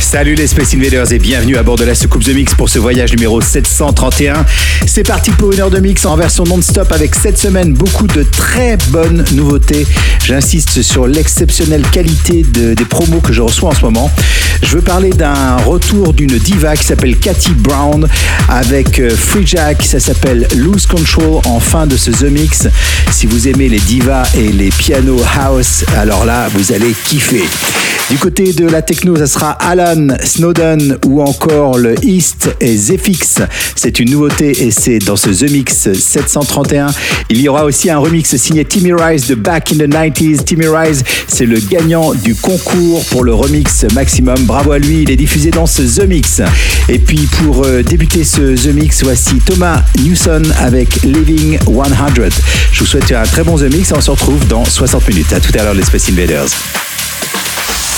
Salut les Space Invaders et bienvenue à bord de la soucoupe The Mix pour ce voyage numéro 731. C'est parti pour une heure de mix en version non-stop avec cette semaine beaucoup de très bonnes nouveautés. J'insiste sur l'exceptionnelle qualité de- des promos que je reçois en ce moment. Je veux parler d'un retour d'une diva qui s'appelle Cathy Brown avec euh, Free Jack. Ça s'appelle Lose Control en fin de ce The Mix. Si vous aimez les divas et les pianos house, alors là, vous allez kiffer. Du côté de la techno, ça sera Snowden ou encore le East et Zephyx. C'est une nouveauté et c'est dans ce The Mix 731. Il y aura aussi un remix signé Timmy Rise de Back in the 90s. Timmy Rise, c'est le gagnant du concours pour le remix maximum. Bravo à lui, il est diffusé dans ce The Mix. Et puis pour euh, débuter ce The Mix, voici Thomas Newson avec Living 100. Je vous souhaite un très bon The Mix. On se retrouve dans 60 minutes. À tout à l'heure les Space Invaders.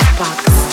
Outbox.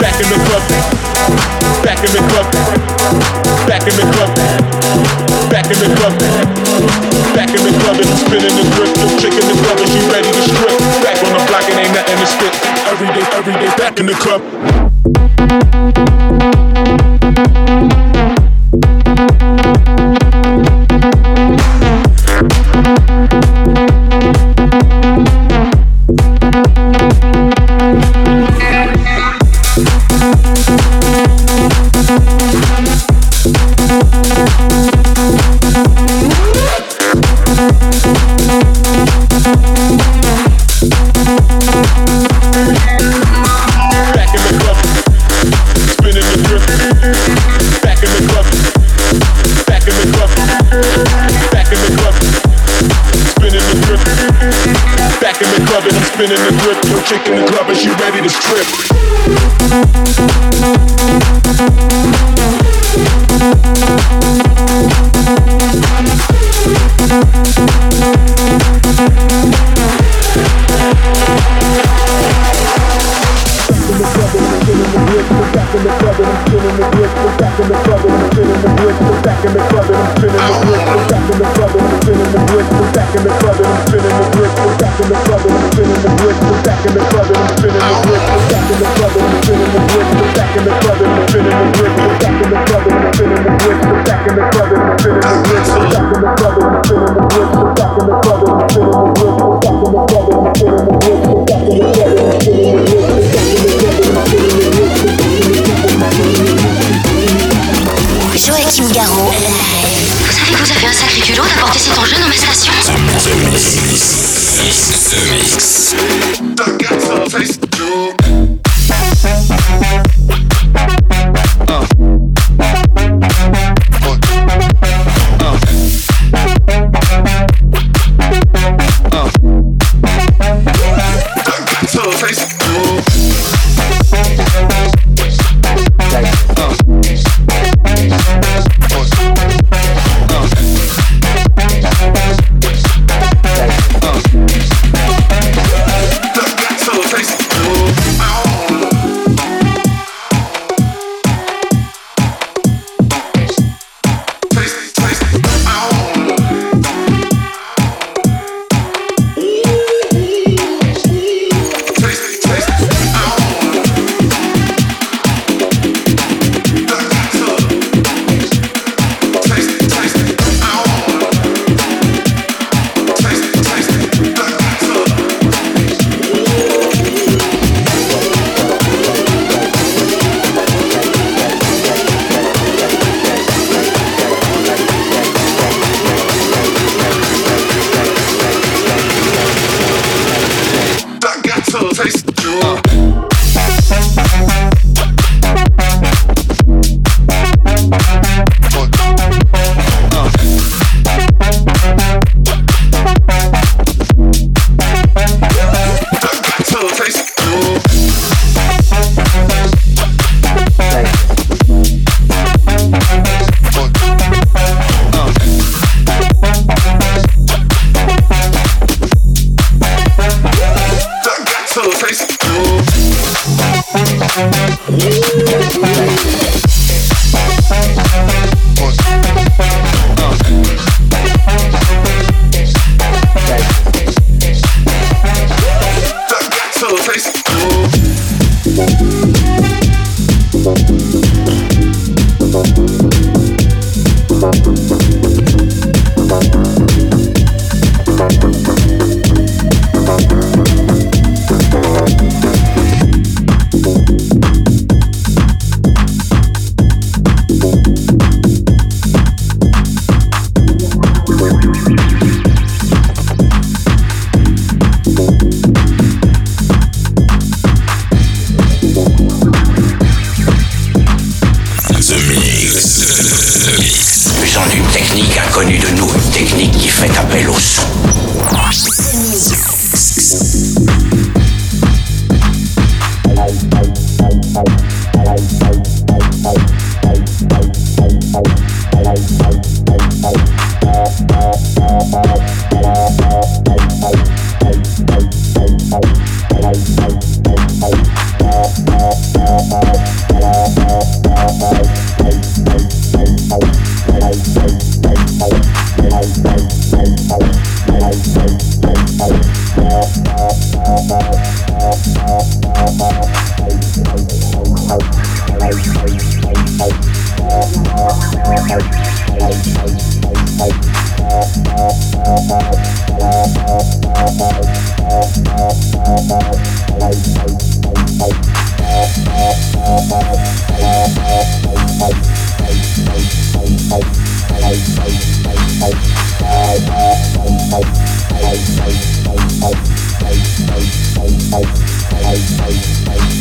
Back in the club. Back in the club. Back in the club. Back in the club. Back in the club and spinning the grip. The chick in the club and she ready to strip. Back on the block and ain't nothing to spit. Every day, every day, back in the club. The d'apporter cet enjeu dans ma station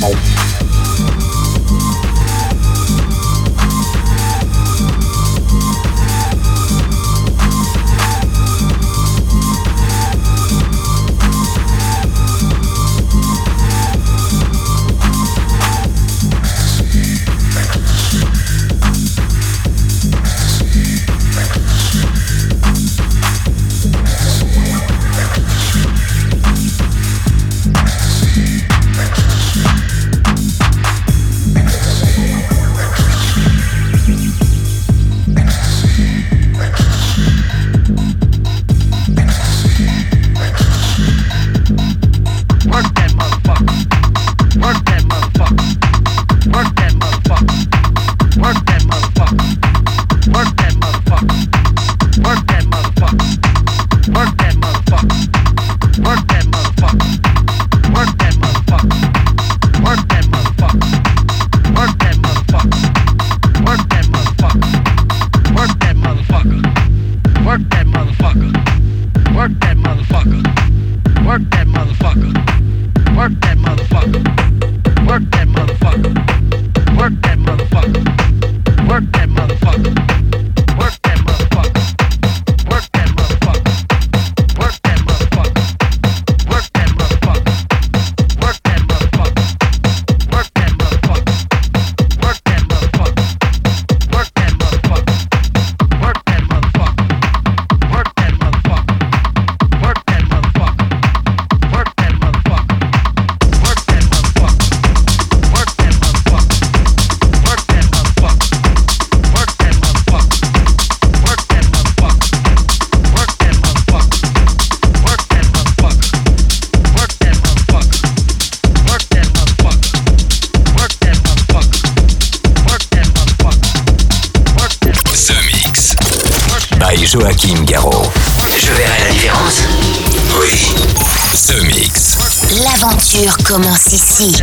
Bye. Joachim Garraud. Je verrai la différence. Oui. The Mix. L'aventure commence ici.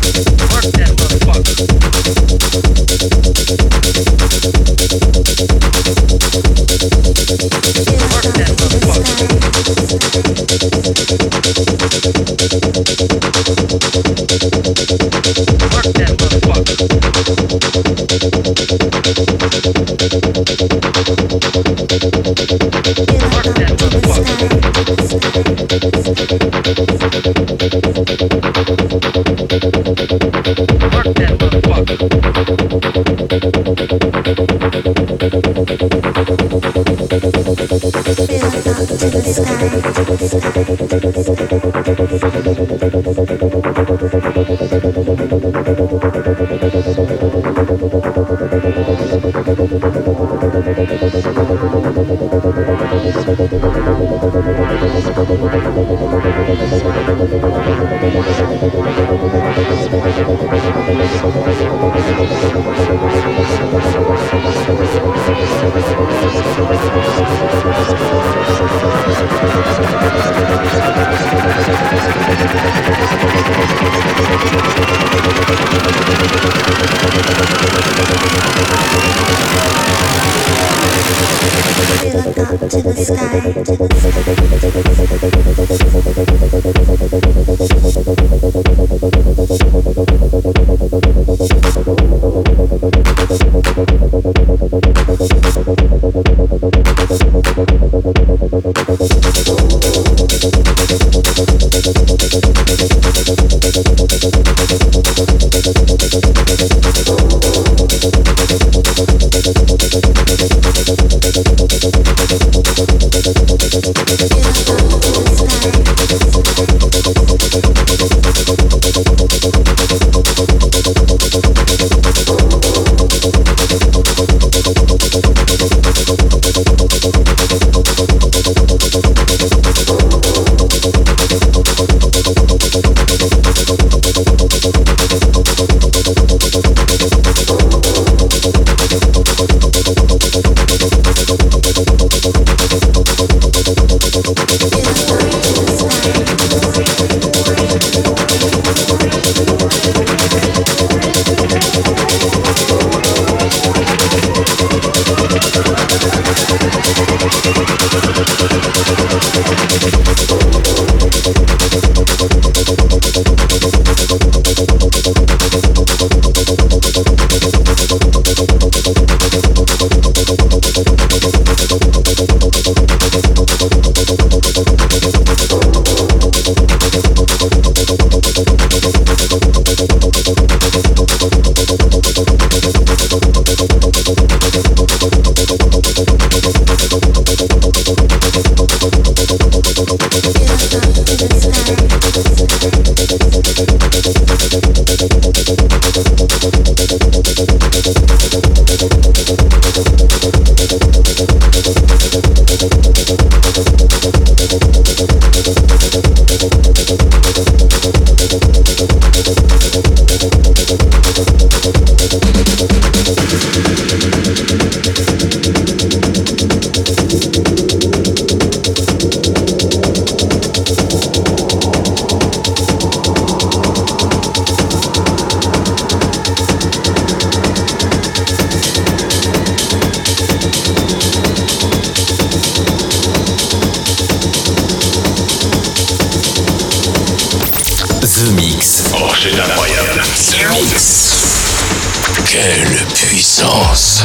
Work that motherfucker. You. Thank over, over, over. Quelle puissance.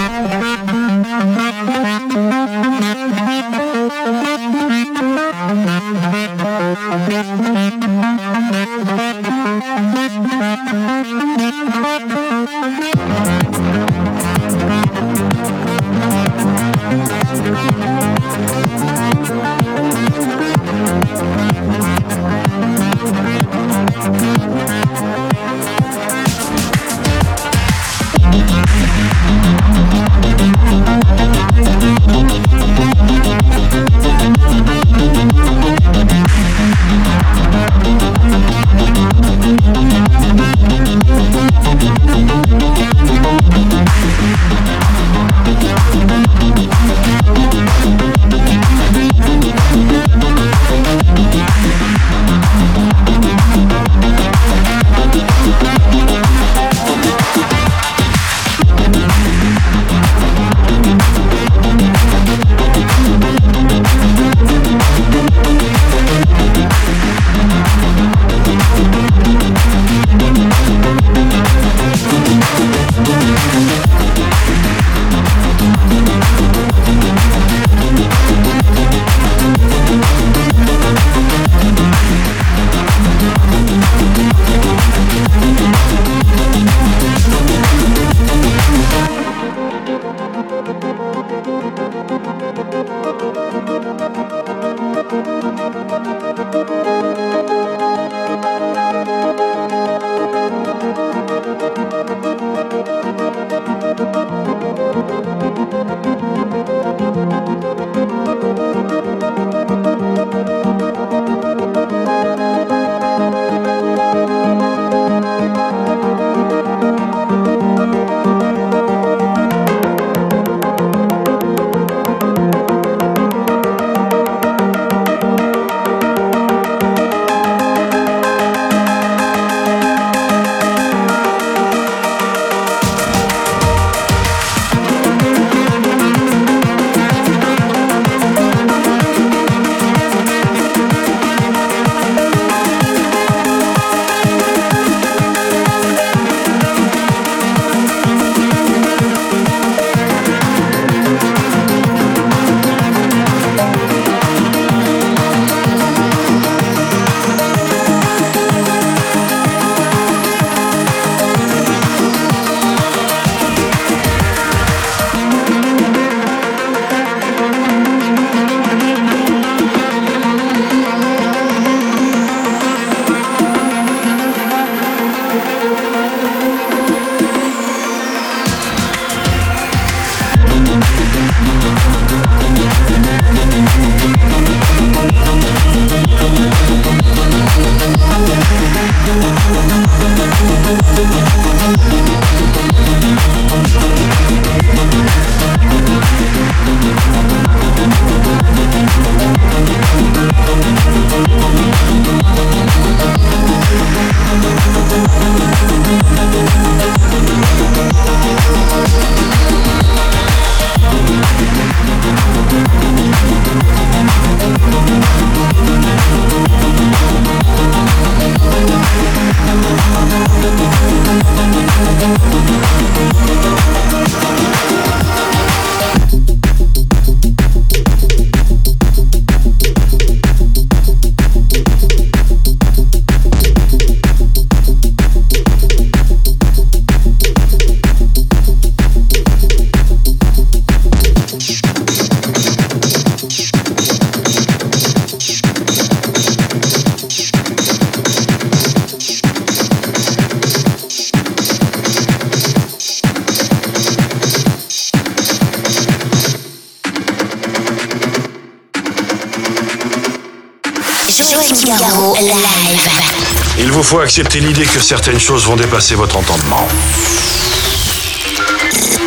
Faut accepter l'idée que certaines choses vont dépasser votre entendement.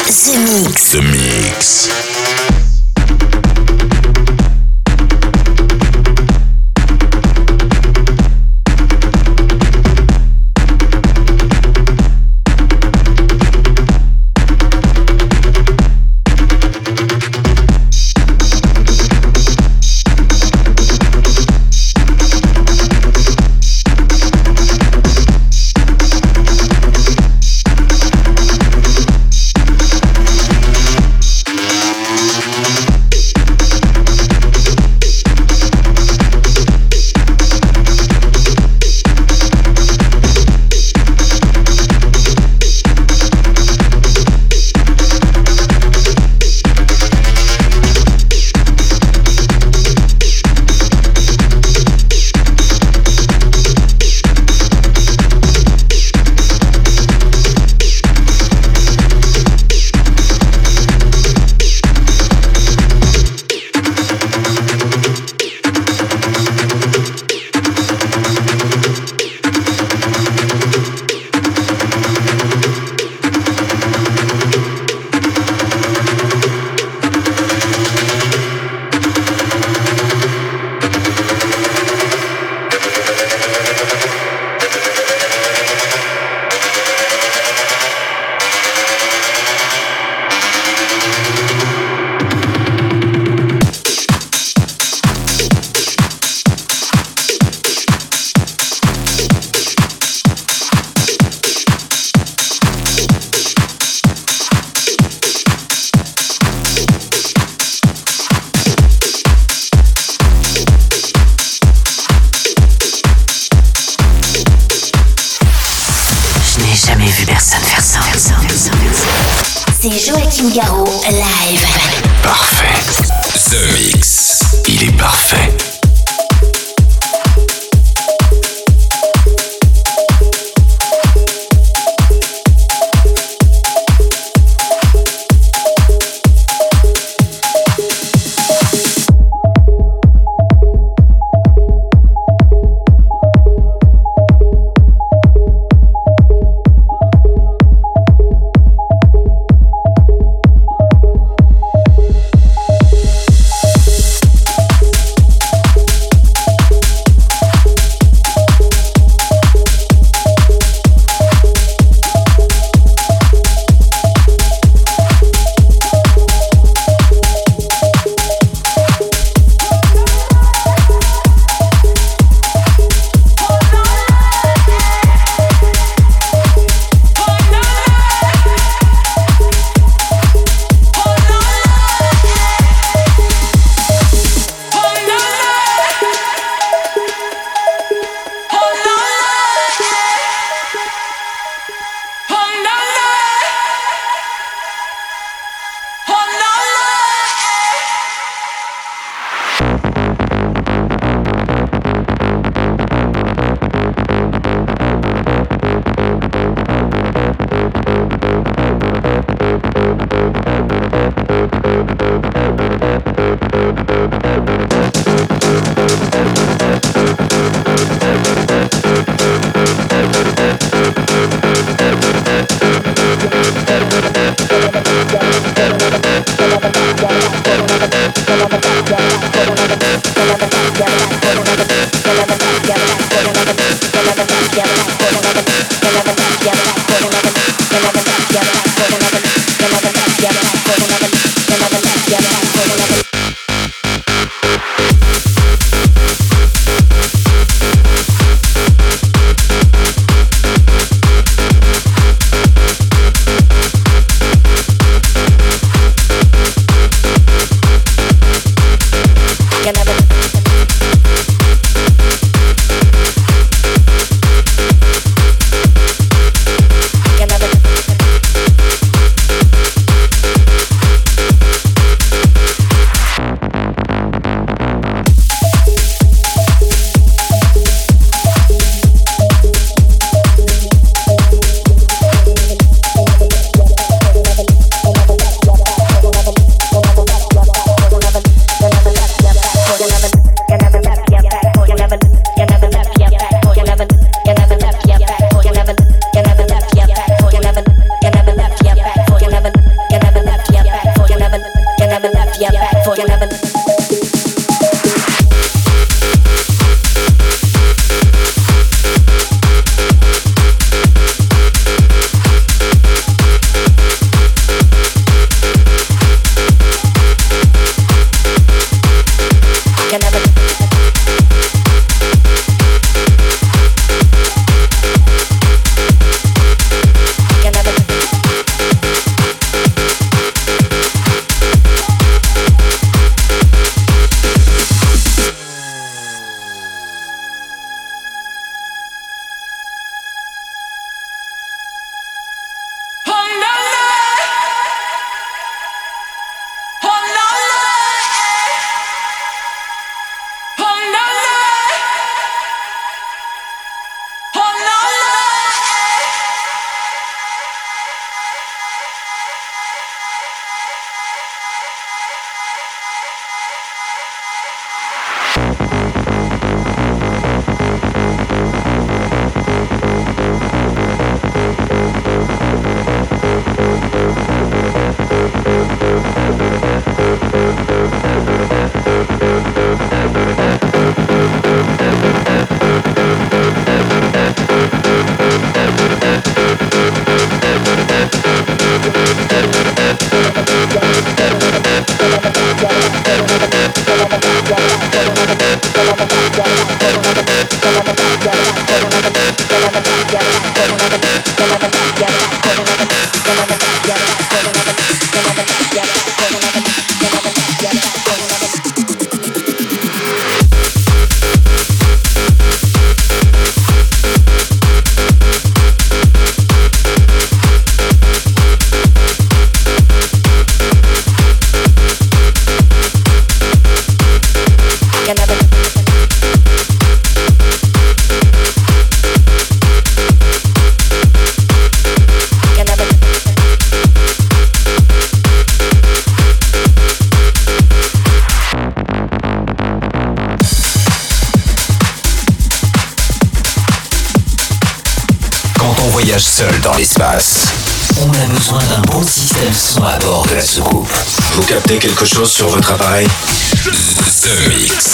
The Mix. The Mix. Quelque chose sur votre appareil The Mix.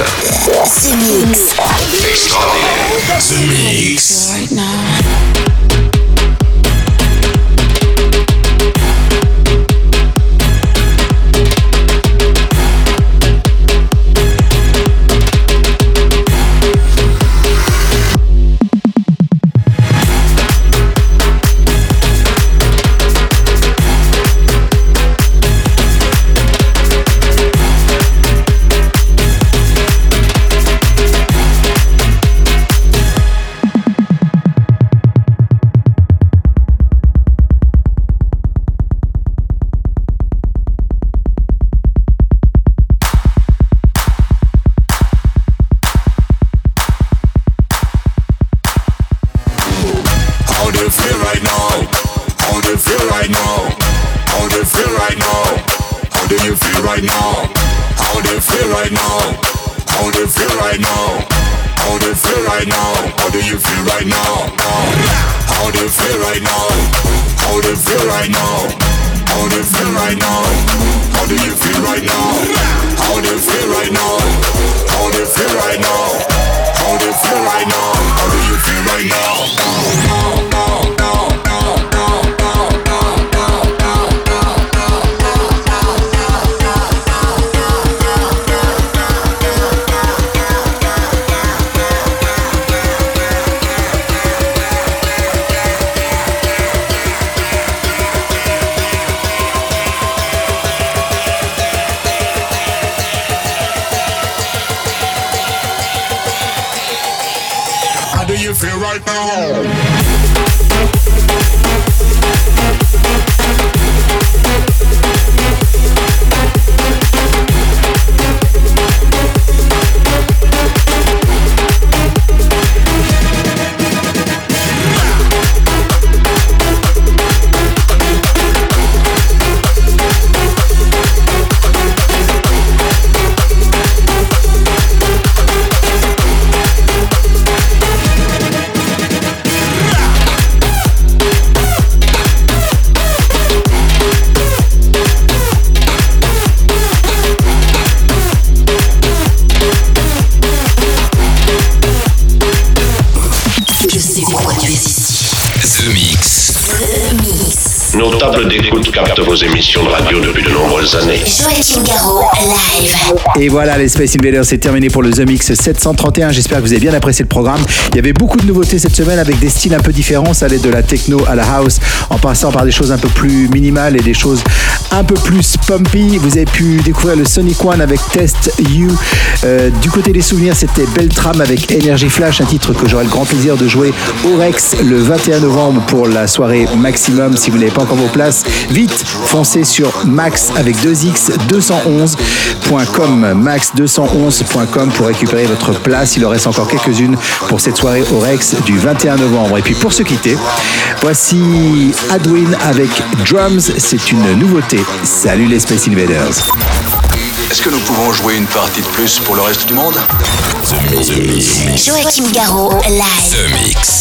D'accord The Mix. Extraordinaire. The Mix. Right now. Et voilà, les Space Invaders, c'est terminé pour le The Mix 731. J'espère que vous avez bien apprécié le programme. Il y avait beaucoup de nouveautés cette semaine avec des styles un peu différents. Ça allait de la techno à la house, en passant par des choses un peu plus minimales et des choses un peu plus pumpy. Vous avez pu découvrir le Sonic One avec Test You. Euh, du côté des souvenirs, c'était Beltram avec Energy Flash, un titre que j'aurai le grand plaisir de jouer au Rex le 21 novembre pour la soirée Maximum. Si vous n'avez pas encore vos places, vite, foncez sur max avec 2x 211.com max211.com pour récupérer votre place. Il en reste encore quelques-unes pour cette soirée au Rex du 21 novembre. Et puis pour se quitter, voici Adwin avec Drums. C'est une nouveauté. Salut les Space Invaders. Est-ce que nous pouvons jouer une partie de plus pour le reste du monde? Joachim Garraud, live. The Mix.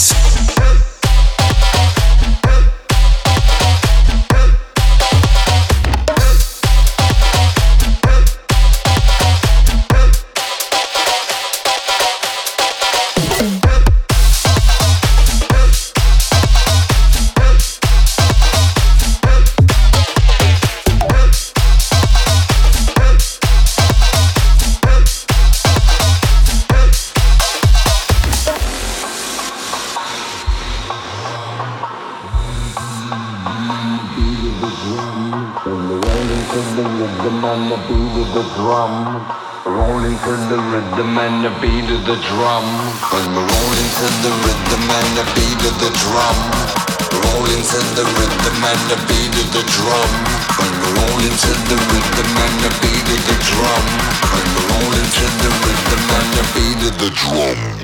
Beat of the drum. When we're rolling to the rhythm and the beat of the drum. Rolling to the rhythm and the beat of the drum. When we're rolling to the rhythm and the beat of the drum. When we're rolling to the rhythm and the beat of the drum.